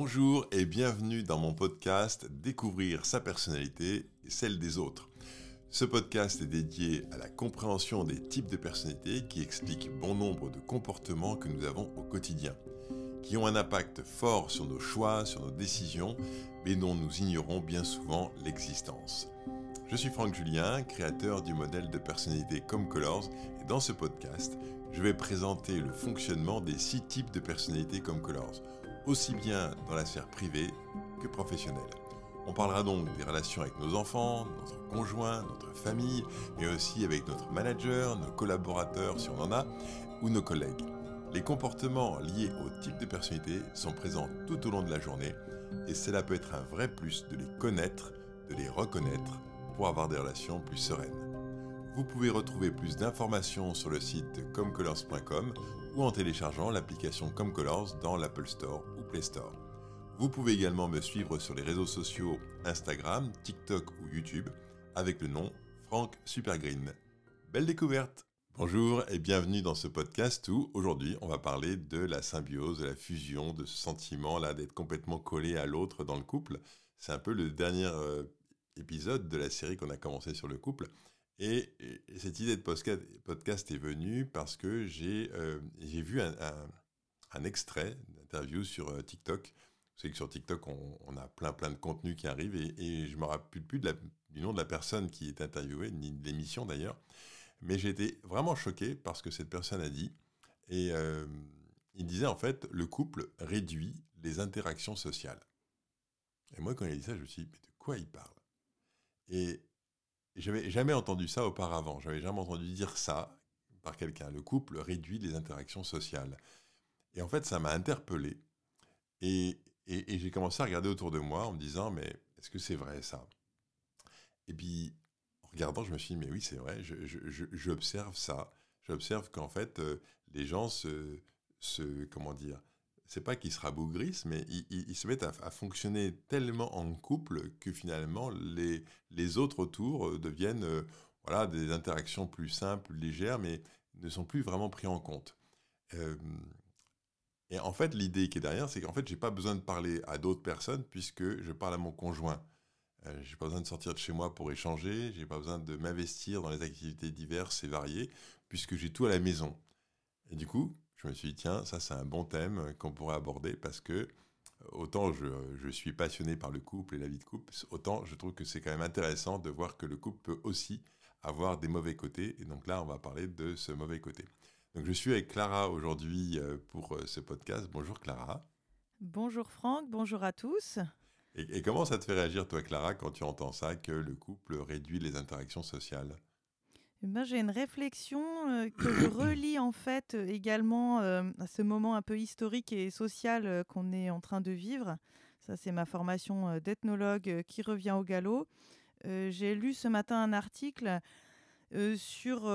Bonjour et bienvenue dans mon podcast Découvrir sa personnalité et celle des autres. Ce podcast est dédié à la compréhension des types de personnalités qui expliquent bon nombre de comportements que nous avons au quotidien, qui ont un impact fort sur nos choix, sur nos décisions, mais dont nous ignorons bien souvent l'existence. Je suis Franck Julien, créateur du modèle de personnalité Comme Colors, et dans ce podcast, je vais présenter le fonctionnement des six types de personnalités Comme Colors, aussi bien dans la sphère privée que professionnelle. On parlera donc des relations avec nos enfants, notre conjoint, notre famille, mais aussi avec notre manager, nos collaborateurs si on en a, ou nos collègues. Les comportements liés au type de personnalité sont présents tout au long de la journée et cela peut être un vrai plus de les connaître, de les reconnaître pour avoir des relations plus sereines. Vous pouvez retrouver plus d'informations sur le site comcolors.com ou en téléchargeant l'application Comcolors dans l'Apple Store ou Play Store. Vous pouvez également me suivre sur les réseaux sociaux Instagram, TikTok ou YouTube avec le nom Franck Supergreen. Belle découverte Bonjour et bienvenue dans ce podcast où aujourd'hui on va parler de la symbiose, de la fusion, de ce sentiment là d'être complètement collé à l'autre dans le couple. C'est un peu le dernier euh, épisode de la série qu'on a commencé sur le couple. Et, cette idée de podcast, est venue parce que j'ai euh, vu un, extrait d'interview sur euh, TikTok c'est que sur TikTok, on, a plein plein de contenus qui arrivent et, je ne me rappelle plus du nom de la personne qui est interviewée, ni de l'émission d'ailleurs. Mais j'ai été vraiment choqué parce que cette personne a dit, et euh, il disait en fait, le couple réduit les interactions sociales. Et moi, quand il a dit ça, je me suis dit, mais de quoi il parle? Et j'avais jamais entendu ça auparavant. J'avais jamais entendu dire ça par quelqu'un. Le couple réduit les interactions sociales. Et en fait, ça m'a interpellé. Et, j'ai commencé à regarder autour de moi en me disant, mais est-ce que c'est vrai ça? Et puis, en regardant, je me suis dit, mais oui, c'est vrai, j'observe ça. J'observe qu'en fait, euh, les gens se comment dire, c'est pas qu'ils se rabougrissent, mais ils, se mettent à, fonctionner tellement en couple que finalement, les, autres autour euh, deviennent euh, voilà, des interactions plus simples, légères, mais ne sont plus vraiment pris en compte. Et en fait, l'idée qui est derrière, c'est qu'en fait, j'ai pas besoin de parler à d'autres personnes puisque je parle à mon conjoint. Je euh, j'ai pas besoin de sortir de chez moi pour échanger, j'ai pas besoin de m'investir dans les activités diverses et variées puisque j'ai tout à la maison. Et du coup, je me suis dit, tiens, ça c'est un bon thème qu'on pourrait aborder parce que autant je, je, suis passionné par le couple et la vie de couple, autant je trouve que c'est quand même intéressant de voir que le couple peut aussi avoir des mauvais côtés. Et donc là, on va parler de ce mauvais côté je suis avec Clara aujourd'hui euh, pour euh, ce podcast. Bonjour Clara. Bonjour Franck, bonjour à tous. Et, comment ça te fait réagir toi Clara quand tu entends ça, que le couple réduit les interactions sociales? Eh j'ai une réflexion euh, que je relis en fait également à ce moment un peu historique et social qu'on est en train de vivre. Ça, c'est ma formation d'ethnologue qui revient au galop. J'ai lu ce matin un article sur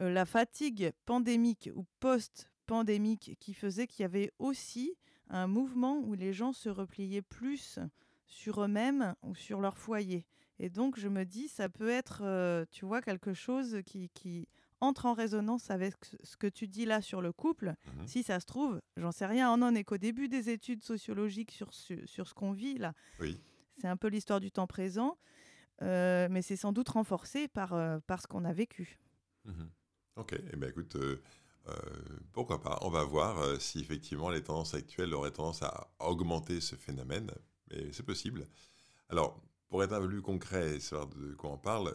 euh, la fatigue pandémique ou post-pandémique qui faisait qu'il y avait aussi un mouvement où les gens se repliaient plus sur eux-mêmes ou sur leur foyer. Et donc, je me dis, ça peut être, euh, tu vois, quelque chose qui, qui, entre en résonance avec ce que tu dis là sur le couple. Mmh si ça se trouve, j'en sais rien, on en est qu'au début des études sociologiques sur, sur, ce qu'on vit là. Oui. C'est un peu l'histoire du temps présent, euh, mais c'est sans doute renforcé par, par ce qu'on a vécu. Mmh Ok, eh bien écoute, euh, euh, pourquoi pas. On va voir euh, si effectivement les tendances actuelles auraient tendance à augmenter ce phénomène, mais c'est possible. Alors, pour être un peu plus concret et savoir de quoi on parle,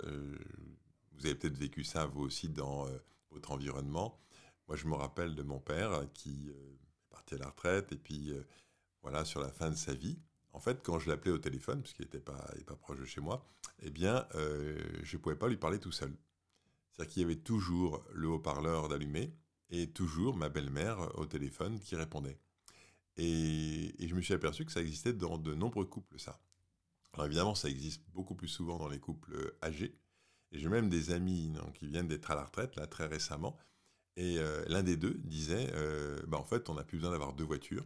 vous avez peut-être vécu ça vous aussi dans votre environnement. Moi, je me rappelle de mon père qui est parti à la retraite et puis voilà, sur la fin de sa vie. En fait, quand je l'appelais au téléphone, puisqu'il n'était pas, pas proche de chez moi, eh bien, je ne pouvais pas lui parler tout seul. C'est-à-dire qu'il y avait toujours le haut-parleur d'allumé et toujours ma belle-mère au téléphone qui répondait. Et, je me suis aperçu que ça existait dans de nombreux couples, ça. Alors évidemment, ça existe beaucoup plus souvent dans les couples âgés. Et j'ai même des amis qui viennent d'être à la retraite, là, très récemment. Et euh, l'un des deux disait, euh, bah, en fait, on n'a plus besoin d'avoir deux voitures.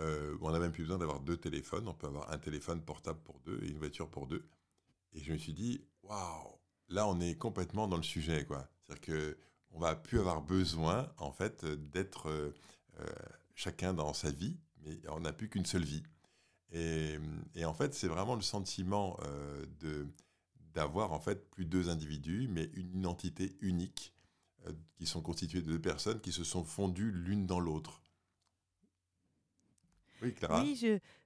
Euh, on n'a même plus besoin d'avoir deux téléphones. On peut avoir un téléphone portable pour deux et une voiture pour deux. Et je me suis dit, waouh, là, on est complètement dans le sujet, quoi. C'est-à-dire que on va plus avoir besoin, en fait, d'être euh, euh, chacun dans sa vie, Et on n'a plus qu'une seule vie. Et, en fait, c'est vraiment le sentiment euh, de d'avoir en fait plus deux individus, mais une identité unique, euh, qui sont constituées de deux personnes qui se sont fondues l'une dans l'autre. Oui, Clara.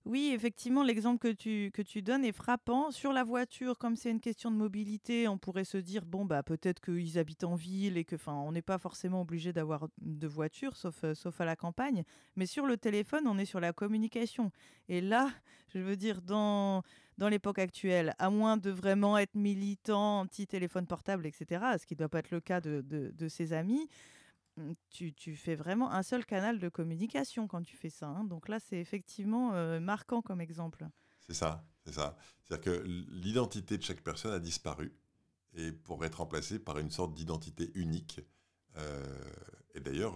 Oui, effectivement, l'exemple que tu, que tu donnes est frappant. Sur la voiture, comme c'est une question de mobilité, on pourrait se dire, bon, bah, peut-être qu'ils habitent en ville et que, enfin, on n'est pas forcément obligé d'avoir de voiture, sauf, euh, sauf à la campagne. Mais sur le téléphone, on est sur la communication. Et là, je veux dire, dans, dans l'époque actuelle, à moins de vraiment être militant, anti-téléphone portable, etc., ce qui ne doit pas être le cas de, de, de ses amis, Mmh, tu, fais vraiment un seul canal de communication quand tu fais ça. Hein. Donc là, c'est effectivement marquant comme exemple. C'est ça, c'est ça. C'est-à-dire que l'identité de chaque personne a disparu et pour être remplacée par une sorte d'identité unique. Et d'ailleurs,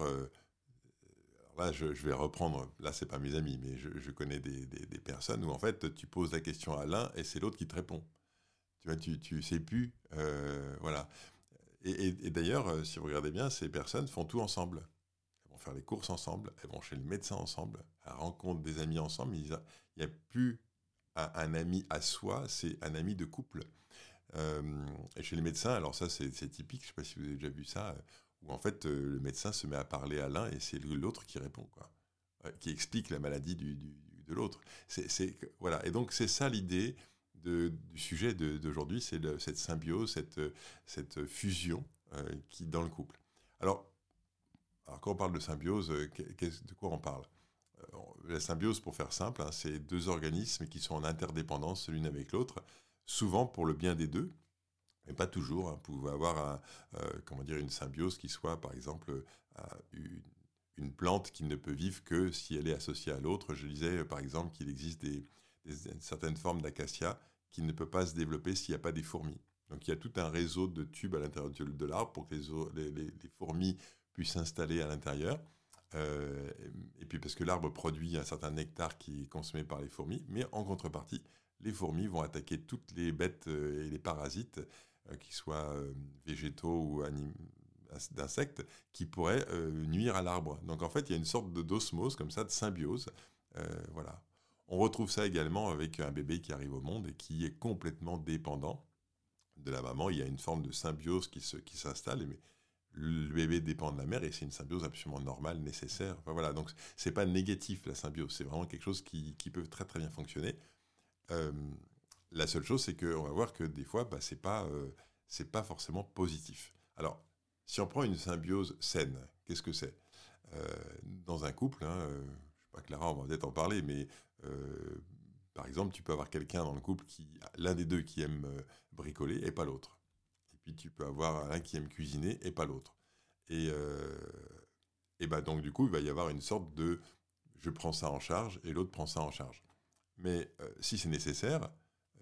là, je, vais reprendre, là, c'est pas mes amis, mais je, connais des, personnes où en fait, tu poses la question à l'un et c'est l'autre qui te répond. Tu vois, tu sais plus. voilà. Et, d'ailleurs, euh, si vous regardez bien, ces personnes font tout ensemble. Elles vont faire les courses ensemble, elles vont chez le médecin ensemble, elles rencontrent des amis ensemble. Il n'y a, plus un, ami à soi, c'est un ami de couple. Euh, et chez les médecins, alors ça c'est typique, je ne sais pas si vous avez déjà vu ça, euh, où en fait le médecin se met à parler à l'un et c'est l'autre qui répond, quoi, qui explique la maladie de l'autre. voilà. Et donc c'est ça l'idée du sujet d'aujourd'hui, c'est cette symbiose, cette, cette fusion euh, qui dans le couple. Alors, quand on parle de symbiose, euh, de quoi on parle? Euh, La symbiose, pour faire simple, hein, c'est deux organismes qui sont en interdépendance l'une avec l'autre, souvent pour le bien des deux, mais pas toujours. Hein. Vous pouvez avoir comment dire, une symbiose qui soit, par exemple, une, plante qui ne peut vivre que si elle est associée à l'autre. Je disais, par exemple, qu'il existe des, certaines formes d'acacia qui ne peut pas se développer s'il n'y a pas des fourmis. Donc il y a tout un réseau de tubes à l'intérieur de l'arbre pour que les, fourmis puissent s'installer à l'intérieur. Euh, et puis parce que l'arbre produit un certain nectar qui est consommé par les fourmis, mais en contrepartie, les fourmis vont attaquer toutes les bêtes euh, et les parasites, euh, qu'ils soient végétaux ou d'insectes, qui pourraient nuire à l'arbre. Donc en fait, il y a une sorte d'osmose comme ça, de symbiose. voilà. On retrouve ça également avec un bébé qui arrive au monde et qui est complètement dépendant de la maman. Il y a une forme de symbiose qui, s'installe, mais le bébé dépend de la mère et c'est une symbiose absolument normale, nécessaire. Enfin, voilà, donc c'est pas négatif la symbiose, c'est vraiment quelque chose qui, peut très très bien fonctionner. Euh, la seule chose, c'est qu'on va voir que des fois, bah, c'est pas euh, pas forcément positif. Alors, si on prend une symbiose saine, qu'est-ce que c'est? Euh, Dans un couple, hein, pas Clara, on va peut-être en parler, mais euh, par exemple, tu peux avoir quelqu'un dans le couple qui, l'un des deux qui aime euh, bricoler et pas l'autre. Et puis tu peux avoir un qui aime cuisiner et pas l'autre. Et, euh, et bah donc du coup, il va y avoir une sorte de je prends ça en charge et l'autre prend ça en charge. Mais si c'est nécessaire,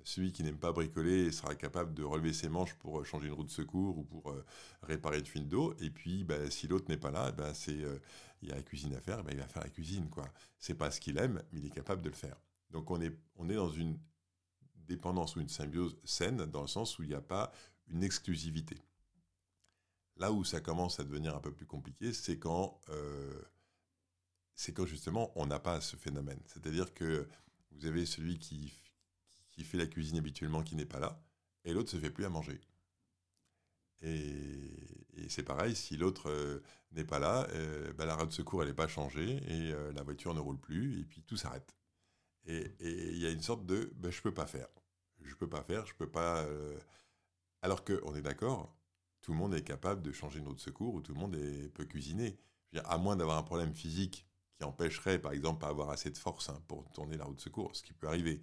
celui qui n'aime pas bricoler sera capable de relever ses manches pour changer une roue de secours ou pour réparer une fuite d'eau. Et puis, bah, si l'autre n'est pas là, bah, c'est il y a la cuisine à faire, bah, il va faire la cuisine. quoi. C'est pas ce qu'il aime, mais il est capable de le faire. Donc on est, on est dans une dépendance ou une symbiose saine, dans le sens où il n'y a pas une exclusivité. Là où ça commence à devenir un peu plus compliqué, c'est quand, c'est quand justement on n'a pas ce phénomène. C'est-à-dire que vous avez celui qui qui fait la cuisine habituellement qui n'est pas là, et l'autre se fait plus à manger. Et, c'est pareil, si l'autre euh, n'est pas là, euh, bah, la roue de secours elle n'est pas changée et euh, la voiture ne roule plus et puis tout s'arrête. Et il y a une sorte de bah, je peux pas faire, je peux pas faire, je peux pas. Alors que on est d'accord, tout le monde est capable de changer une roue de secours ou tout le monde est, peut cuisiner. à moins d'avoir un problème physique qui empêcherait, par exemple, pas avoir assez de force hein, pour tourner la roue de secours, ce qui peut arriver.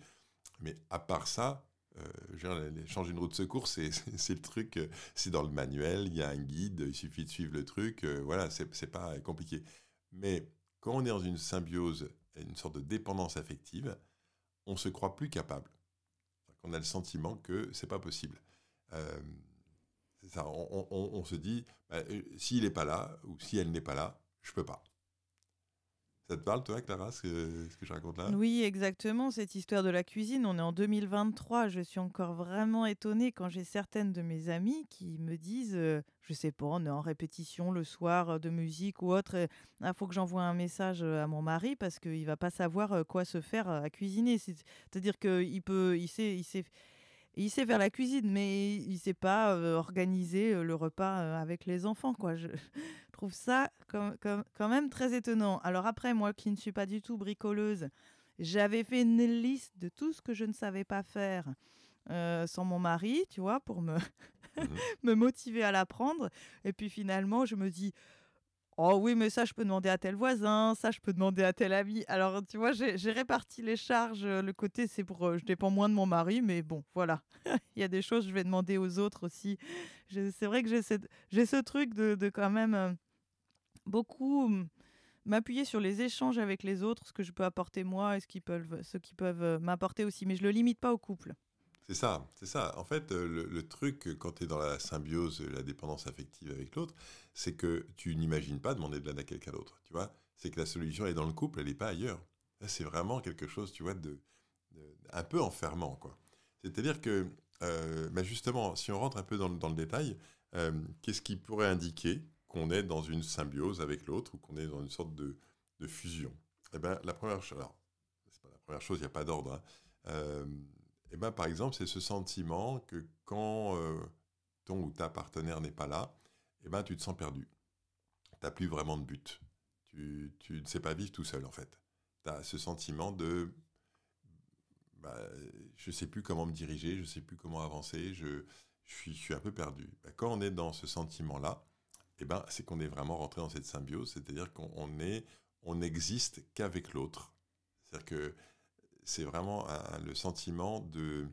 Mais à part ça, euh, changer une route de secours, c'est le truc, euh, c'est dans le manuel, il y a un guide, il suffit de suivre le truc, euh, voilà, c'est pas compliqué. Mais quand on est dans une symbiose, une sorte de dépendance affective, on se croit plus capable. On a le sentiment que c'est pas possible. Euh, on, se dit, bah, s'il n'est pas là ou si elle n'est pas là, je peux pas. Ça te parle, toi, Clara, ce que, ce que je raconte là? Oui, exactement. Cette histoire de la cuisine, on est en 2023. Je suis encore vraiment étonnée quand j'ai certaines de mes amies qui me disent, euh, je sais pas, on est en répétition le soir euh, de musique ou autre. Il ah, faut que j'envoie un message euh, à mon mari parce qu'il va pas savoir quoi se faire à cuisiner. C'est-à-dire qu'il peut, il sait, il sait il sait faire la cuisine, mais il sait pas organiser le repas avec les enfants. Quoi. Je trouve ça quand même très étonnant. Alors après, moi qui ne suis pas du tout bricoleuse, j'avais fait une liste de tout ce que je ne savais pas faire sans mon mari, tu vois, pour me, mmh me motiver à l'apprendre. Et puis finalement, je me dis, Oh oui, mais ça, je peux demander à tel voisin, ça, je peux demander à tel ami. Alors, tu vois, j'ai réparti les charges. Euh, le côté, c'est pour. Euh, je dépends moins de mon mari, mais bon, voilà. Il y a des choses, je vais demander aux autres aussi. C'est vrai que j'ai ce truc de, de, quand même euh, beaucoup m'appuyer sur les échanges avec les autres, ce que je peux apporter moi et ce qu'ils peuvent, peuvent m'apporter aussi. Mais je le limite pas au couple. C'est ça, c'est ça. En fait, euh, le, truc, quand tu es dans la symbiose, la dépendance affective avec l'autre, c'est que tu n'imagines pas demander de l'aide à quelqu'un d'autre, tu vois? C'est que la solution est dans le couple, elle n'est pas ailleurs. C'est vraiment quelque chose, tu vois, de, un peu enfermant, quoi. C'est-à-dire que, euh, bah, justement, si on rentre un peu dans, le détail, euh, qu'est-ce qui pourrait indiquer qu'on est dans une symbiose avec l'autre ou qu'on est dans une sorte de, fusion Eh bien, la première chose, alors, c'est pas la première chose, il n'y a pas d'ordre, hein. Eh ben, par exemple, c'est ce sentiment que quand euh, ton ou ta partenaire n'est pas là, eh ben, tu te sens perdu. Tu n'as plus vraiment de but. Tu, tu, ne sais pas vivre tout seul, en fait. Tu as ce sentiment de bah, je ne sais plus comment me diriger, je ne sais plus comment avancer, je, je, suis, je suis un peu perdu. Bah, quand on est dans ce sentiment-là, eh ben, c'est qu'on est vraiment rentré dans cette symbiose, c'est-à-dire qu'on n'existe qu'avec l'autre. C'est-à-dire que c'est vraiment le sentiment de,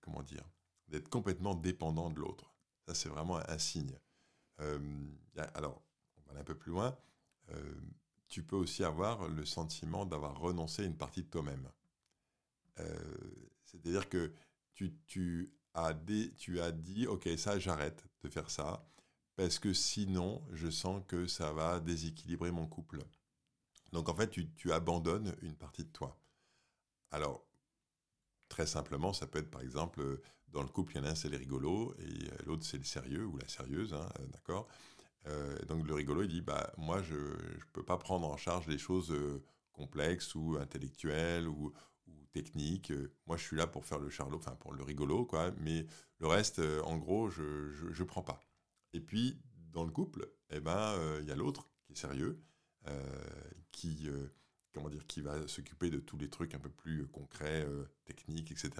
comment dire, d'être complètement dépendant de l'autre. Ça, c'est vraiment un, signe. Euh, alors, on va aller un peu plus loin. Euh, tu peux aussi avoir le sentiment d'avoir renoncé à une partie de toi-même. Euh, c'est-à-dire que tu as dit, OK, ça, j'arrête de faire ça, parce que sinon, je sens que ça va déséquilibrer mon couple. Donc, en fait, tu, abandonnes une partie de toi. Alors, très simplement, ça peut être par exemple, euh, dans le couple, il y en a un, c'est le rigolo, et euh, l'autre, c'est le sérieux ou la sérieuse, hein, euh, d'accord Donc le rigolo, il dit, bah, moi, je ne peux pas prendre en charge les choses complexes ou intellectuelles ou, techniques. Moi, je suis là pour faire le charlot, enfin pour le rigolo, quoi, mais le reste, en gros, je ne prends pas. Et puis, dans le couple, eh ben, il y a l'autre qui est sérieux, qui comment dire, qui va s'occuper de tous les trucs un peu plus euh, concrets, euh, techniques, etc.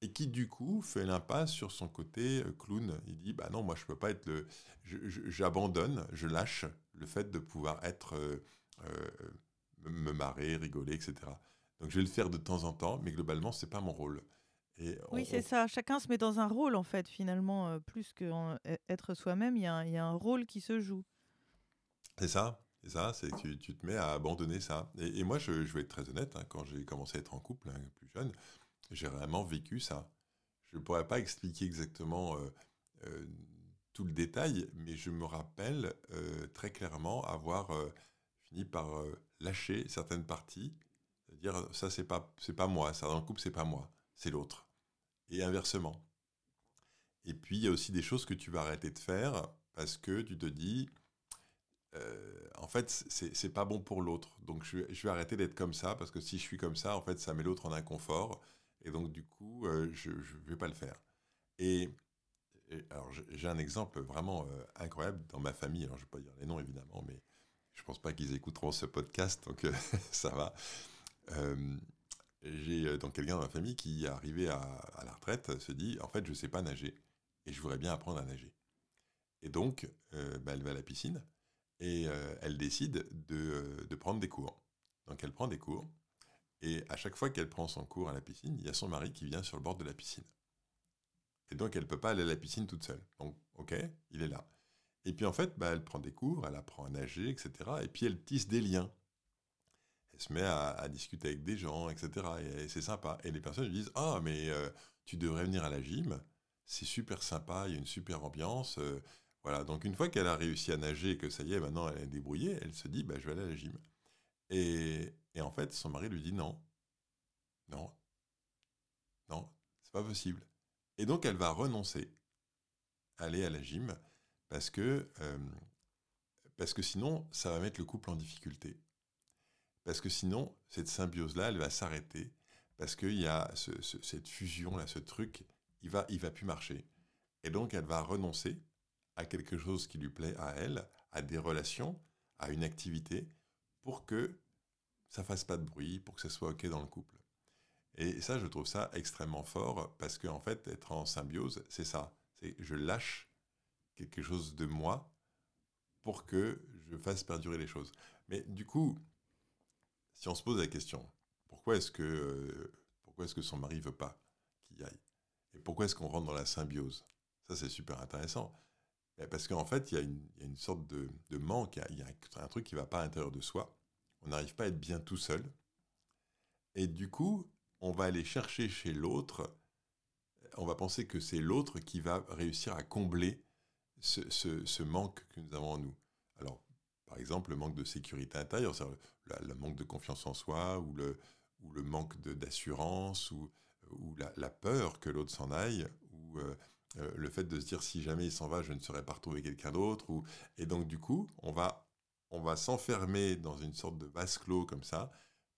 Et qui du coup fait l'impasse sur son côté euh, clown. Il dit bah non, moi je peux pas être le, j'abandonne, je, lâche le fait de pouvoir être, me marrer, rigoler, etc. Donc je vais le faire de temps en temps, mais globalement c'est pas mon rôle. Et oui, c'est ça. Chacun se met dans un rôle, en fait, finalement, plus qu'être soi-même, il y, y, a un rôle qui se joue. C'est ça. C'est ça, c'est que tu, te mets à abandonner ça. Et, moi, je, vais être très honnête, hein, quand j'ai commencé à être en couple, hein, plus jeune, j'ai vraiment vécu ça. Je ne pourrais pas expliquer exactement euh, euh, tout le détail, mais je me rappelle euh, très clairement avoir fini par lâcher certaines parties, dire ça c'est pas c'est pas moi, ça dans le couple c'est pas moi, c'est l'autre, et inversement. Et puis il y a aussi des choses que tu vas arrêter de faire parce que tu te dis euh, en fait, c'est pas bon pour l'autre. Donc, je, vais arrêter d'être comme ça parce que si je suis comme ça, en fait, ça met l'autre en inconfort. Et donc, du coup, euh, je ne vais pas le faire. Et, alors, j'ai un exemple vraiment euh, incroyable dans ma famille. Alors, je ne vais pas dire les noms, évidemment, mais je ne pense pas qu'ils écouteront ce podcast, donc ça va. J'ai donc quelqu'un dans ma famille qui, arrivé à, la retraite, se dit En fait, je ne sais pas nager et je voudrais bien apprendre à nager. Et donc, bah, elle va à la piscine et euh, elle décide euh, de, prendre des cours. Donc elle prend des cours, et à chaque fois qu'elle prend son cours à la piscine, il y a son mari qui vient sur le bord de la piscine. Et donc elle ne peut pas aller à la piscine toute seule. Donc ok, il est là. Et puis en fait, bah, elle prend des cours, elle apprend à nager, etc. Et puis elle tisse des liens. Se met à, discuter avec des gens, etc. Et, c'est sympa. Et les personnes lui disent Ah, mais euh, tu devrais venir à la gym, c'est super sympa, il y a une super ambiance. Voilà, donc une fois qu'elle a réussi à nager et que ça y est, maintenant elle est débrouillée, elle se dit, bah, je vais aller à la gym. Et, et en fait, son mari lui dit non, non, non, c'est pas possible. Et donc, elle va renoncer à aller à la gym parce que, euh, parce que sinon, ça va mettre le couple en difficulté. Parce que sinon, cette symbiose-là, elle va s'arrêter parce qu'il y a cette fusion-là, ce truc, il va, il va plus marcher. Et donc, elle va renoncer à quelque chose qui lui plaît à elle, à des relations, à une activité, pour que ça fasse pas de bruit, pour que ça soit OK dans le couple. Et ça, je trouve ça extrêmement fort, parce qu'en en fait, être en symbiose, c'est ça. C'est je lâche quelque chose de moi pour que je fasse perdurer les choses. Mais du coup, si on se pose la question, pourquoi est-ce que, euh, son mari veut pas qu'il y aille? Et pourquoi est-ce qu'on rentre dans la symbiose? Ça, c'est super intéressant. Parce qu'en fait, il y, a une, sorte de, manque, il y, a, un, truc qui ne va pas à l'intérieur de soi. On n'arrive pas à être bien tout seul. Et du coup, on va aller chercher chez l'autre, on va penser que c'est l'autre qui va réussir à combler ce, manque que nous avons en nous. Alors, par exemple, le manque de sécurité intérieure, le, manque de confiance en soi, ou le, ou le manque d'assurance, ou, ou la, peur que l'autre s'en aille, ou euh, euh, le fait de se dire si jamais il s'en va, je ne saurais pas retrouver quelqu'un d'autre. Ou... Et donc, du coup, on va, on va s'enfermer dans une sorte de vase clos comme ça,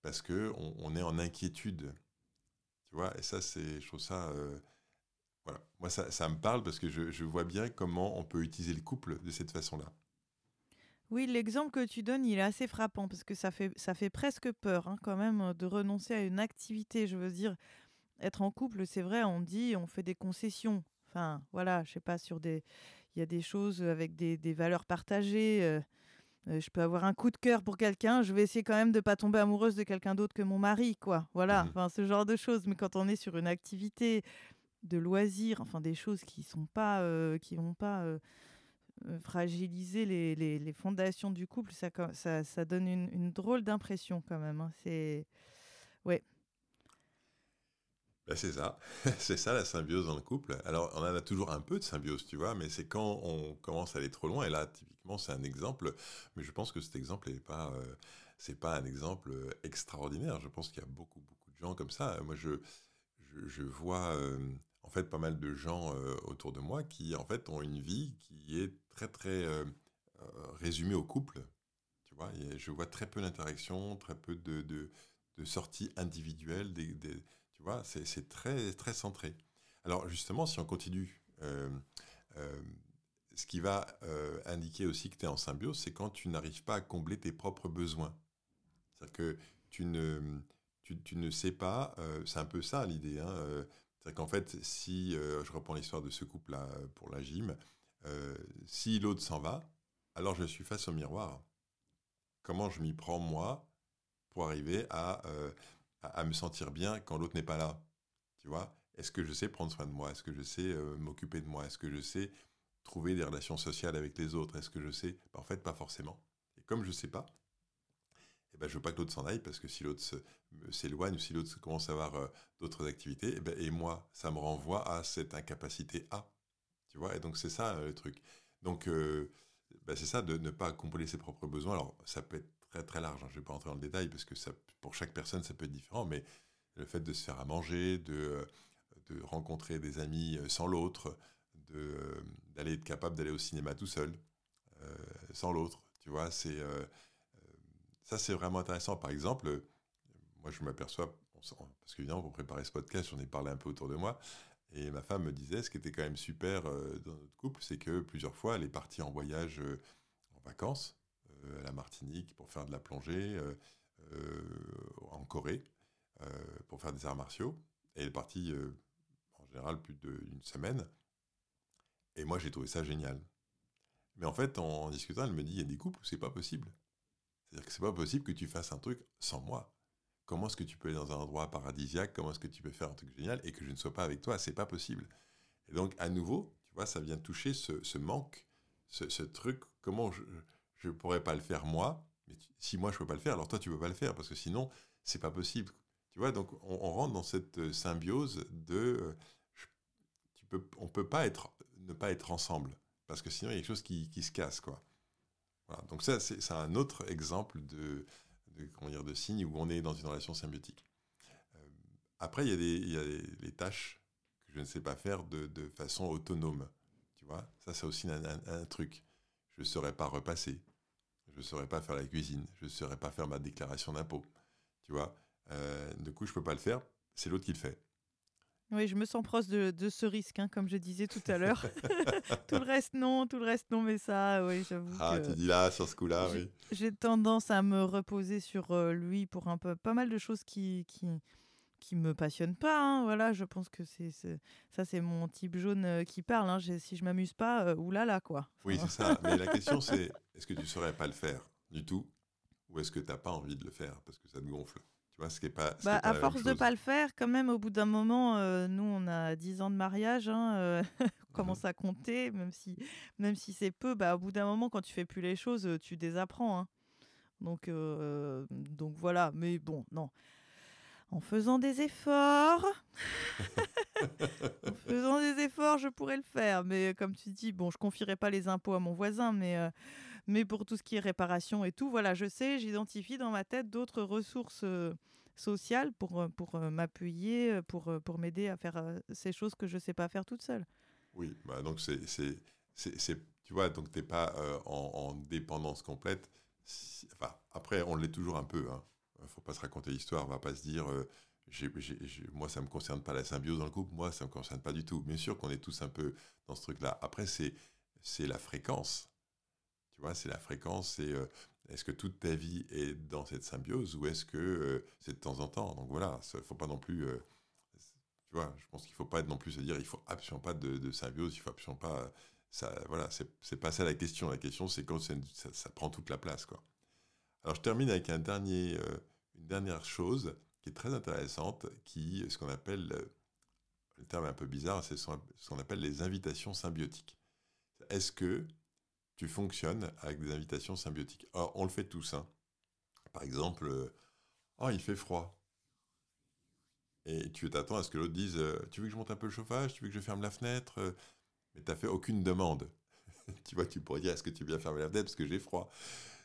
parce qu'on on est en inquiétude. Tu vois, et ça, c'est, je trouve ça. Euh, voilà. Moi, ça, ça, me parle parce que je, je, vois bien comment on peut utiliser le couple de cette façon-là. Oui, l'exemple que tu donnes, il est assez frappant parce que ça fait, ça fait presque peur hein, quand même de renoncer à une activité. Je veux dire, être en couple, c'est vrai, on dit, on fait des concessions. Enfin, voilà, je sais pas, sur des. Il y a des choses avec des, des valeurs partagées. Euh, euh, je peux avoir un coup de cœur pour quelqu'un, je vais essayer quand même de pas tomber amoureuse de quelqu'un d'autre que mon mari, quoi. Voilà, mmh enfin ce genre de choses. Mais quand on est sur une activité de loisir, enfin des choses qui sont pas, euh, qui vont pas fragiliser les, les, les, fondations du couple, ça, ça, ça donne une, une drôle d'impression quand même. Hein. C'est, ouais, ben, c'est ça, c'est ça la symbiose dans le couple. Alors on en a toujours un peu de symbiose, tu vois, mais c'est quand on commence à aller trop loin. Et là, typiquement, c'est un exemple, mais je pense que cet exemple n'est pas, euh, c'est pas un exemple extraordinaire. Je pense qu'il y a beaucoup, beaucoup de gens comme ça. Moi, je, je, vois euh, en fait pas mal de gens euh, autour de moi qui en fait ont une vie qui est très, très résumée au couple. Tu vois, et je vois très peu d'interactions, très peu de, de, sorties individuelles, des, tu vois, c'est très, très centré. Alors justement, si on continue, euh, euh, ce qui va euh, indiquer aussi que tu es en symbiose, c'est quand tu n'arrives pas à combler tes propres besoins. C'est-à-dire que tu ne, tu, ne sais pas, c'est un peu ça l'idée. Hein, c'est-à-dire qu'en fait, si je reprends l'histoire de ce couple-là pour la gym, si l'autre s'en va, alors je suis face au miroir. Comment je m'y prends moi pour arriver à à, me sentir bien quand l'autre n'est pas là? Tu vois? Est-ce que je sais prendre soin de moi? Est-ce que je sais euh, m'occuper de moi? Est-ce que je sais trouver des relations sociales avec les autres? Est-ce que je sais? Bah, En fait, pas forcément. Et comme je ne sais pas, eh ben, je veux pas que l'autre s'en aille parce que si l'autre s'éloigne ou si l'autre commence à avoir euh, d'autres activités, eh ben, et moi, ça me renvoie à cette incapacité à. Tu vois Et donc, c'est ça euh, le truc. Donc, bah, c'est ça de ne pas combler ses propres besoins. Alors, ça peut être très très large. Hein. Je ne vais pas rentrer dans le détail parce que pour chaque personne, ça peut être différent, mais le fait de se faire à manger, de, euh, de rencontrer des amis euh, sans l'autre, euh, d'aller être capable d'aller au cinéma tout seul, sans l'autre, tu vois, c'est ça c'est vraiment intéressant. Par exemple, moi je m'aperçois, parce qu'évidemment pour préparer ce podcast, j'en ai parlé un peu autour de moi, et ma femme me disait, ce qui était quand même super dans notre couple, c'est que plusieurs fois elle est partie en voyage en vacances, à la Martinique pour faire de la plongée, euh, en Corée euh, pour faire des arts martiaux. Et elle est partie euh, en général plus d'une semaine. Et moi, j'ai trouvé ça génial. Mais en fait, en, discutant, elle me dit il y a des couples où c'est pas possible. C'est-à-dire que c'est pas possible que tu fasses un truc sans moi. Comment est-ce que tu peux aller dans un endroit paradisiaque? Comment est-ce que tu peux faire un truc génial et que je ne sois pas avec toi? C'est pas possible. Et donc, à nouveau, tu vois, ça vient toucher ce, manque, ce, truc. Comment je ne pourrais pas le faire moi mais si moi je peux pas le faire, alors toi tu peux pas le faire parce que sinon c'est pas possible. Tu vois, donc on, rentre dans cette euh, symbiose de, euh, tu peux, on peut pas être, ne pas être ensemble parce que sinon il y a quelque chose qui, qui se casse quoi. Donc ça c'est un autre exemple de, de, de signes où on est dans une relation symbiotique. après, il y a, des, les, tâches que je ne sais pas faire de, façon autonome. Tu vois, ça, c'est aussi un, truc. Je ne saurais pas repasser. Je ne saurais pas faire la cuisine. Je ne saurais pas faire ma déclaration d'impôt. Tu vois, du coup, je ne peux pas le faire. C'est l'autre qui le fait. Oui, je me sens proche de, ce risque, hein, comme je disais tout à l'heure. tout le reste, non, tout le reste, non, mais ça, oui, j'avoue. Ah, tu dis là, sur ce coup-là, oui. J'ai tendance à me reposer sur euh, lui pour un peu, pas mal de choses qui, qui, qui me passionnent pas. Hein, voilà, je pense que c'est ça, c'est mon type jaune euh, qui parle. Hein, si je m'amuse pas, euh, oulala, quoi. Oui, c'est ça. Mais la question, c'est est-ce que tu saurais pas le faire du tout ou est-ce que tu n'as pas envie de le faire parce que ça te gonfle? Ce qui pas. Bah, à force de pas le faire, quand même, au bout d'un moment, euh, nous, on a 10 ans de mariage, hein, euh, on commence à compter, même si, même si c'est peu, bah, au bout d'un moment, quand tu fais plus les choses, euh, tu désapprends. Hein. Donc, donc voilà, mais bon, non. En faisant des efforts, en faisant des efforts, je pourrais le faire. Mais comme tu dis, bon, je confierai pas les impôts à mon voisin, mais mais pour tout ce qui est réparation et tout, voilà, je sais, j'identifie dans ma tête d'autres ressources euh, sociales pour, euh, pour euh, m'appuyer, pour, pour m'aider à faire ces choses que je ne sais pas faire toute seule. Oui, bah donc c'est, tu vois, donc tu n'es pas en, dépendance complète. enfin, après, on l'est toujours un peu. Il hein. ne faut pas se raconter l'histoire, on ne va pas se dire... moi, ça ne me concerne pas la symbiose dans le couple, moi, ça ne me concerne pas du tout. Bien sûr qu'on est tous un peu dans ce truc-là. Après, c'est, c'est la fréquence c'est la fréquence, c'est euh, est-ce que toute ta vie est dans cette symbiose ou est-ce que euh, c'est de temps en temps? Donc voilà, il ne faut pas non plus. Euh, tu vois, je pense qu'il ne faut pas non plus se dire il faut absolument pas de, symbiose, il faut absolument pas. Ça, voilà, c'est pas ça la question. La question, c'est quand ça, prend toute la place, quoi. Alors, je termine avec un dernier, une dernière chose qui est très intéressante, qui ce qu'on appelle, le terme un peu bizarre, c'est ce qu'on appelle les invitations symbiotiques. Est-ce que tu fonctionnes avec des invitations symbiotiques. Alors, on le fait tous. Hein. Par exemple, euh, oh, il fait froid. Et tu t'attends à ce que l'autre dise euh, Tu veux que je monte un peu le chauffage? Tu veux que je ferme la fenêtre? Euh, Mais tu n'as fait aucune demande. tu vois, tu pourrais dire Est-ce que tu viens fermer la fenêtre? Parce que j'ai froid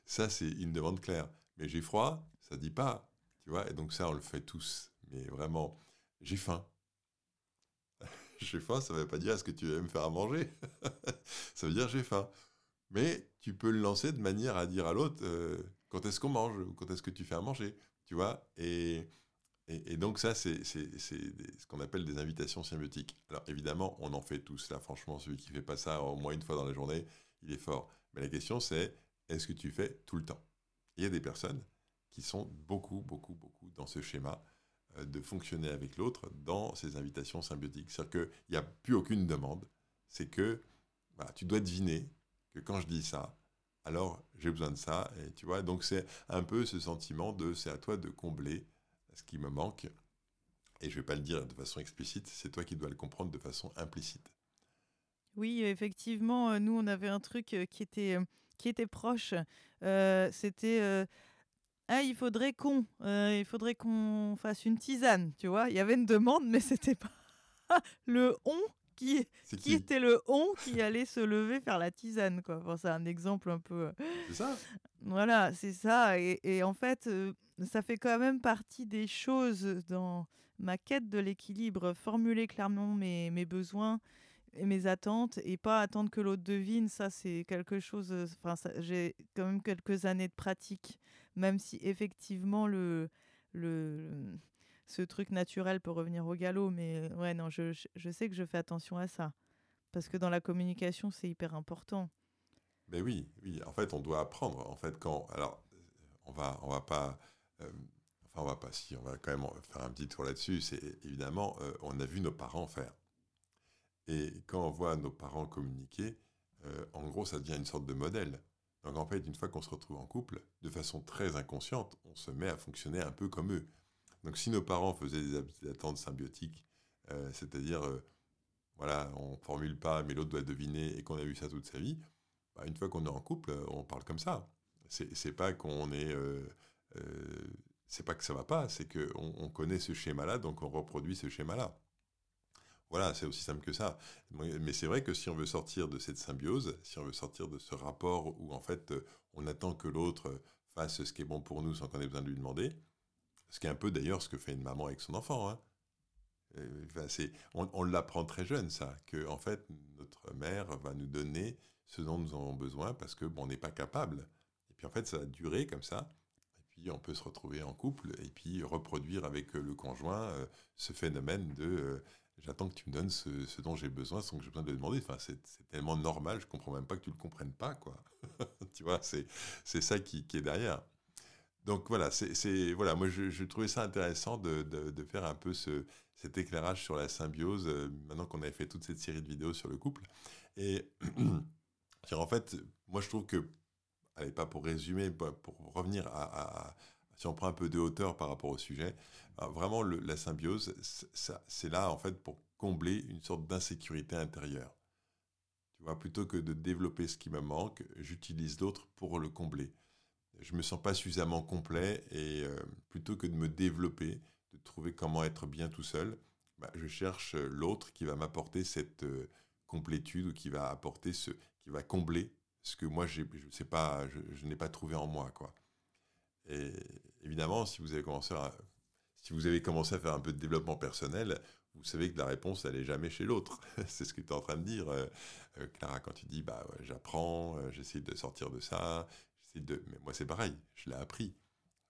Ça, c'est une demande claire. Mais j'ai froid, ça dit pas. Tu vois, et donc ça, on le fait tous. Mais vraiment, j'ai faim. j'ai faim, ça ne veut pas dire Est-ce que tu veux me faire à manger? Ça veut dire J'ai faim. Mais tu peux le lancer de manière à dire à l'autre euh, quand est-ce qu'on mange ou quand est-ce que tu fais à manger, tu vois et, et, donc ça, c'est ce qu'on appelle des invitations symbiotiques. Alors évidemment, on en fait tous. Là, franchement, celui qui fait pas ça au moins une fois dans la journée, il est fort. Mais la question, c'est est-ce que tu fais tout le temps? Il y a des personnes qui sont beaucoup, beaucoup, beaucoup dans ce schéma euh, de fonctionner avec l'autre dans ces invitations symbiotiques. C'est-à-dire qu'il n'y a plus aucune demande. C'est que bah, tu dois deviner que quand je dis ça, alors j'ai besoin de ça. Et tu vois, donc c'est un peu ce sentiment de c'est à toi de combler ce qui me manque. Et je vais pas le dire de façon explicite, c'est toi qui dois le comprendre de façon implicite. Oui, effectivement, euh, nous on avait un truc euh, qui était euh, qui était proche. C'était ah, il faudrait qu'on il faudrait qu'on fasse une tisane, tu vois. Il y avait une demande, mais c'était pas le on qui, qui, était le on qui allait se lever faire la tisane quoi. c'est un exemple un peu. Euh, c'est ça. Voilà, c'est ça. Et, en fait, euh, ça fait quand même partie des choses dans ma quête de l'équilibre, formuler clairement mes, mes besoins et mes attentes et pas attendre que l'autre devine. Ça, c'est quelque chose. Euh, enfin, j'ai quand même quelques années de pratique, même si effectivement le le ce truc naturel peut revenir au galop. Mais ouais, non, je, je, sais que je fais attention à ça. Parce que dans la communication, c'est hyper important. Mais oui, oui. En fait, on doit apprendre. En fait, quand. Alors, on va, on va pas. Euh, enfin, on va pas. Si, on va quand même faire un petit tour là-dessus. C'est évidemment, euh, on a vu nos parents faire. Et quand on voit nos parents communiquer, euh, en gros, ça devient une sorte de modèle. Donc en fait, une fois qu'on se retrouve en couple, de façon très inconsciente, on se met à fonctionner un peu comme eux. Donc si nos parents faisaient des attentes symbiotiques, euh, c'est-à-dire, euh, voilà, on formule pas, mais l'autre doit deviner, et qu'on a vu ça toute sa vie, bah, une fois qu'on est en couple, on parle comme ça. C'est pas qu'on est... Euh, c'est pas que ça va pas, c'est qu'on on connaît ce schéma-là, donc on reproduit ce schéma-là. Voilà, c'est aussi simple que ça. Mais c'est vrai que si on veut sortir de cette symbiose, si on veut sortir de ce rapport où en fait on attend que l'autre fasse ce qui est bon pour nous sans qu'on ait besoin de lui demander. Ce qui est un peu d'ailleurs ce que fait une maman avec son enfant. Hein. Euh, on, l'apprend très jeune, ça, que en fait, notre mère va nous donner ce dont nous avons besoin parce que bon, on n'est pas capable. Et puis en fait, ça a duré comme ça. Et puis on peut se retrouver en couple et puis reproduire avec le conjoint euh, ce phénomène de euh, j'attends que tu me donnes ce, dont j'ai besoin sans que j'ai besoin de demander. Enfin, c'est tellement normal, je comprends même pas que tu le comprennes pas, quoi. tu vois, c'est ça qui est derrière. Donc voilà, c'est voilà, moi je, trouvais ça intéressant de, de, faire un peu ce, cet éclairage sur la symbiose, euh, maintenant qu'on avait fait toute cette série de vidéos sur le couple. Et en fait, moi je trouve que, allez, pas pour résumer, pour revenir à, si on prend un peu de hauteur par rapport au sujet, euh, vraiment la symbiose, c'est là en fait pour combler une sorte d'insécurité intérieure. Tu vois, plutôt que de développer ce qui me manque, j'utilise l'autre pour le combler je me sens pas suffisamment complet et euh, plutôt que de me développer, de trouver comment être bien tout seul, bah, je cherche euh, l'autre qui va m'apporter cette euh, complétude ou qui va apporter ce, qui va combler ce que moi je sais pas, je, n'ai pas trouvé en moi quoi. Et évidemment, si vous avez commencé à, si vous avez commencé à faire un peu de développement personnel, vous savez que la réponse, elle n'est jamais chez l'autre. c'est ce que tu es en train de dire, Clara, quand tu dis, bah, j'apprends, j'essaie de sortir de ça, mais moi, c'est pareil, je l'ai appris.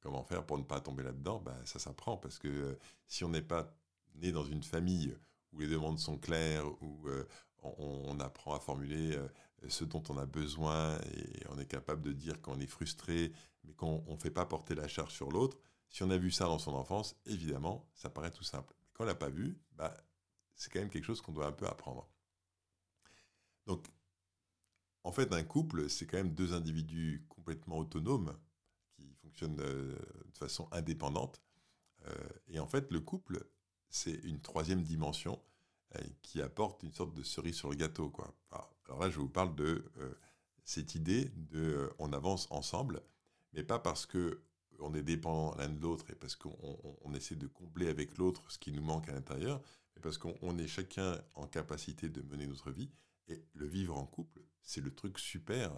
Comment faire pour ne pas tomber là-dedans? Ben, Ça s'apprend, parce que euh, si on n'est pas né dans une famille où les demandes sont claires, où euh, on, apprend à formuler euh, ce dont on a besoin et on est capable de dire qu'on est frustré, mais qu'on ne fait pas porter la charge sur l'autre, si on a vu ça dans son enfance, évidemment, ça paraît tout simple. Quand on l'a pas vu, bah, c'est quand même quelque chose qu'on doit un peu apprendre. Donc, en fait, un couple, c'est quand même deux individus complètement autonomes qui fonctionnent euh, de façon indépendante. Euh, et en fait, le couple, c'est une troisième dimension euh, qui apporte une sorte de cerise sur le gâteau. Alors là, je vous parle de cette idée de on avance ensemble, mais pas parce que on est dépendant l'un de l'autre et parce qu'on essaie de combler avec l'autre ce qui nous manque à l'intérieur, mais parce qu'on est chacun en capacité de mener notre vie. Et le vivre en couple, c'est le truc super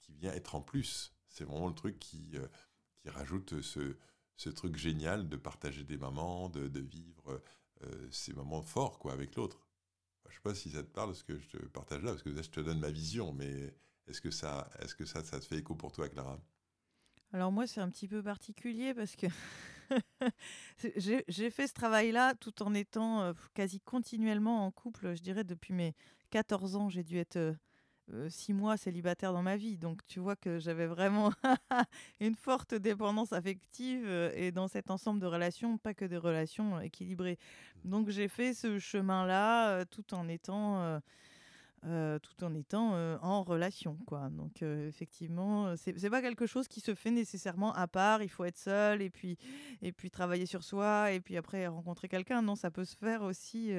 qui vient être en plus. C'est vraiment le truc qui, euh, qui rajoute ce, ce, truc génial de partager des moments, de, de vivre euh, ces moments forts quoi, avec l'autre. Je ne sais pas si ça te parle ce que je te partage là, parce que je te donne ma vision, mais est-ce que, ça, est -ce que ça, ça te fait écho pour toi, Clara? Alors moi, c'est un petit peu particulier parce que j'ai fait ce travail-là tout en étant euh, quasi continuellement en couple, je dirais depuis mes 14 ans, j'ai dû être euh, six mois célibataire dans ma vie. Donc tu vois que j'avais vraiment une forte dépendance affective euh, et dans cet ensemble de relations, pas que des relations euh, équilibrées. Donc j'ai fait ce chemin-là tout en étant... tout en étant en relation quoi donc effectivement c'est pas quelque chose qui se fait nécessairement à part il faut être seul et puis et puis travailler sur soi et puis après rencontrer quelqu'un non ça peut se faire aussi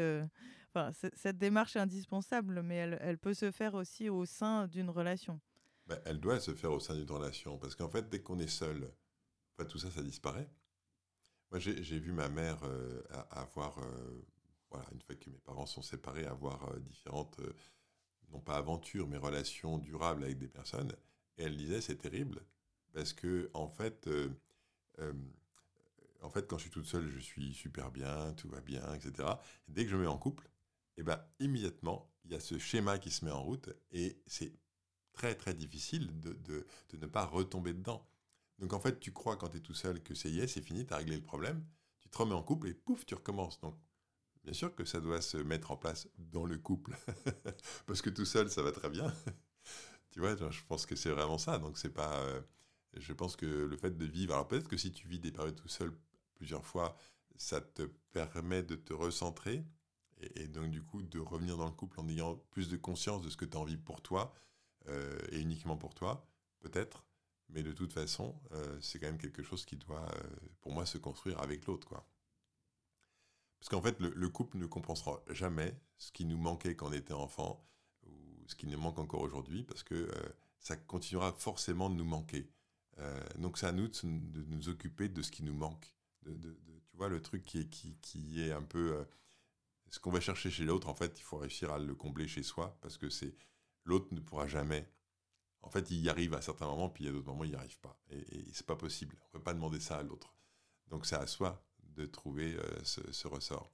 cette démarche est indispensable, mais elle, peut se faire aussi au sein d'une relation. Ben, elle doit se faire au sein d'une relation, parce qu'en fait, dès qu'on est seul, tout ça, ça disparaît. Moi, j'ai vu ma mère euh, avoir, euh, voilà, une fois que mes parents sont séparés, avoir euh, différentes, non pas aventures, mais relations durables avec des personnes. Et elle disait, c'est terrible, parce que en fait, en fait, quand je suis toute seule, je suis super bien, tout va bien, etc. dès que je me mets en couple, et eh ben, immédiatement, il y a ce schéma qui se met en route et c'est très très difficile de, de, de, ne pas retomber dedans. Donc en fait, tu crois quand tu es tout seul que c'est yes, c'est fini, tu as réglé le problème, tu te remets en couple et pouf, tu recommences. Donc bien sûr que ça doit se mettre en place dans le couple, parce que tout seul, ça va très bien. tu vois, je pense que c'est vraiment ça. Donc c'est pas... Euh, je pense que le fait de vivre... Alors peut-être que si tu vis des périodes tout seul plusieurs fois, ça te permet de te recentrer et, donc du coup de revenir dans le couple en ayant plus de conscience de ce que tu as envie pour toi euh, et uniquement pour toi, peut-être. Mais de toute façon, euh, c'est quand même quelque chose qui doit, euh, pour moi, se construire avec l'autre, quoi. Parce qu'en fait, le, couple ne compensera jamais ce qui nous manquait quand on était enfant ou ce qui nous manque encore aujourd'hui, parce que ça continuera forcément de nous manquer. donc c'est à nous de, nous occuper de ce qui nous manque. De, tu vois, le truc qui est, qui, qui est un peu ce qu'on va chercher chez l'autre, en fait, il faut réussir à le combler chez soi, parce que c'est l'autre ne pourra jamais, en fait, il y arrive à certains moments, puis il y a d'autres moments, il n'y arrive pas. Et, et c'est pas possible. On ne peut pas demander ça à l'autre. Donc c'est à soi de trouver euh, ce, ressort.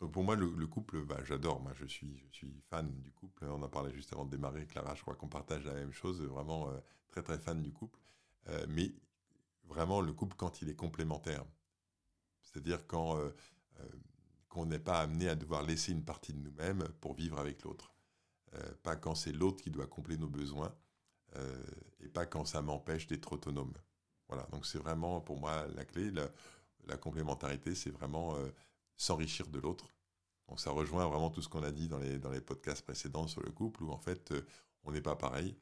Donc pour moi, le, couple, bah, j'adore. Moi, je suis, fan du couple. On en parlait juste avant de démarrer, Clara. Je crois qu'on partage la même chose. Vraiment euh, très très fan du couple. Euh, mais vraiment le couple quand il est complémentaire. C'est-à-dire quand qu'on n'est pas amené à devoir laisser une partie de nous-mêmes pour vivre avec l'autre. pas quand c'est l'autre qui doit combler nos besoins et pas quand ça m'empêche d'être autonome. Voilà, donc c'est vraiment pour moi la clé. La, complémentarité, c'est vraiment euh, s'enrichir de l'autre. Donc ça rejoint vraiment tout ce qu'on a dit dans les, dans les podcasts précédents sur le couple, où en fait, euh, on n'est pas pareil,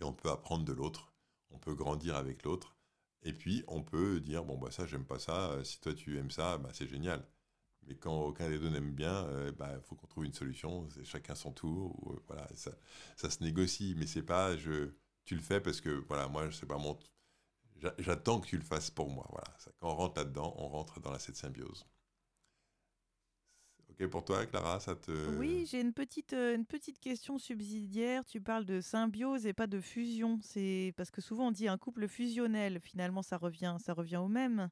et on peut apprendre de l'autre, on peut grandir avec l'autre, et puis on peut dire, bon, bah ça, j'aime pas ça, euh, si toi tu aimes ça, bah, c'est génial. Mais quand aucun des deux n'aime bien, il bah, faut qu'on trouve une solution, c'est chacun son tour, voilà, ça, ça se négocie, mais c'est pas, je, tu le fais parce que, voilà, moi, c'est pas mon J'attends que tu le fasses pour moi. Voilà. Quand on rentre là-dedans, on rentre dans la cette symbiose. Ok pour toi, Clara ça te... Oui, j'ai une petite, euh, une petite question subsidiaire. Tu parles de symbiose et pas de fusion. C'est parce que souvent on dit un couple fusionnel. Finalement, ça revient, ça revient au même.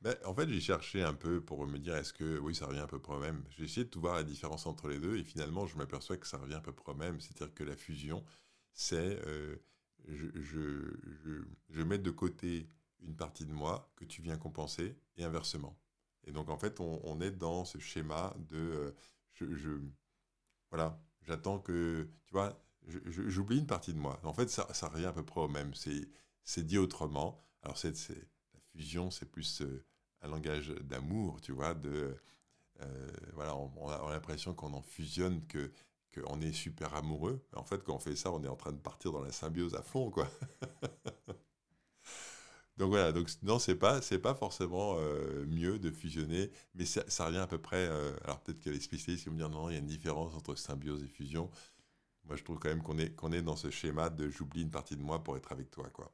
Ben, en fait, j'ai cherché un peu pour me dire est-ce que oui, ça revient un peu près au même? J'ai essayé de tout voir la différence entre les deux et finalement, je m'aperçois que ça revient un peu près au même. C'est-à-dire que la fusion, c'est euh, je, je, mets de côté une partie de moi que tu viens compenser et inversement. Et donc, en fait, on, est dans ce schéma de. Euh, je, voilà, j'attends que. Tu vois, j'oublie une partie de moi. En fait, ça, ça revient à peu près au même. C'est dit autrement. Alors, c'est fusion, c'est plus euh, un langage d'amour, tu vois. Euh, on, a l'impression qu'on en fusionne, qu'on est super amoureux. En fait, quand on fait ça, on est en train de partir dans la symbiose à fond, quoi. donc voilà, donc non, c'est pas, pas forcément euh, mieux de fusionner, mais ça, revient à peu près. Alors peut-être que les spécialistes vont me dire non, il y a une différence entre symbiose et fusion. Moi, je trouve quand même qu'on est, qu'on est dans ce schéma de j'oublie une partie de moi pour être avec toi, quoi.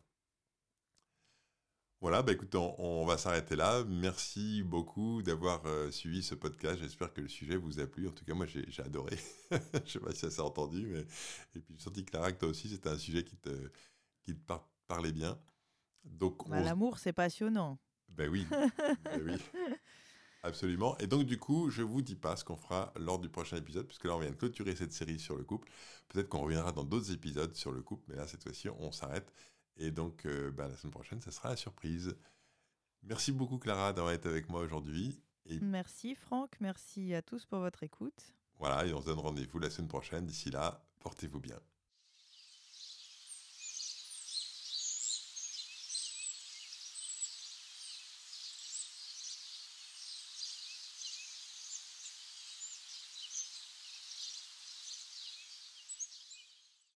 Voilà, bah écoute, on, va s'arrêter là. Merci beaucoup d'avoir euh, suivi ce podcast. J'espère que le sujet vous a plu. En tout cas, moi, j'ai adoré. Je ne sais pas si ça s'est entendu, mais et puis je senti Clara que toi aussi, c'était un sujet qui te, qui te parlait bien. Donc, bah, l'amour, c'est passionnant. Ben oui, ben oui. Absolument. Et donc, du coup, je vous dis pas ce qu'on fera lors du prochain épisode, puisque là, on vient de clôturer cette série sur le couple. Peut-être qu'on reviendra dans d'autres épisodes sur le couple, mais là, cette fois-ci, on s'arrête. Et donc, euh, bah, la semaine prochaine, ça sera la surprise. Merci beaucoup, Clara, d'avoir été avec moi aujourd'hui. Et... Merci, Franck. Merci à tous pour votre écoute. Voilà, et on se donne rendez-vous la semaine prochaine. D'ici là, portez-vous bien.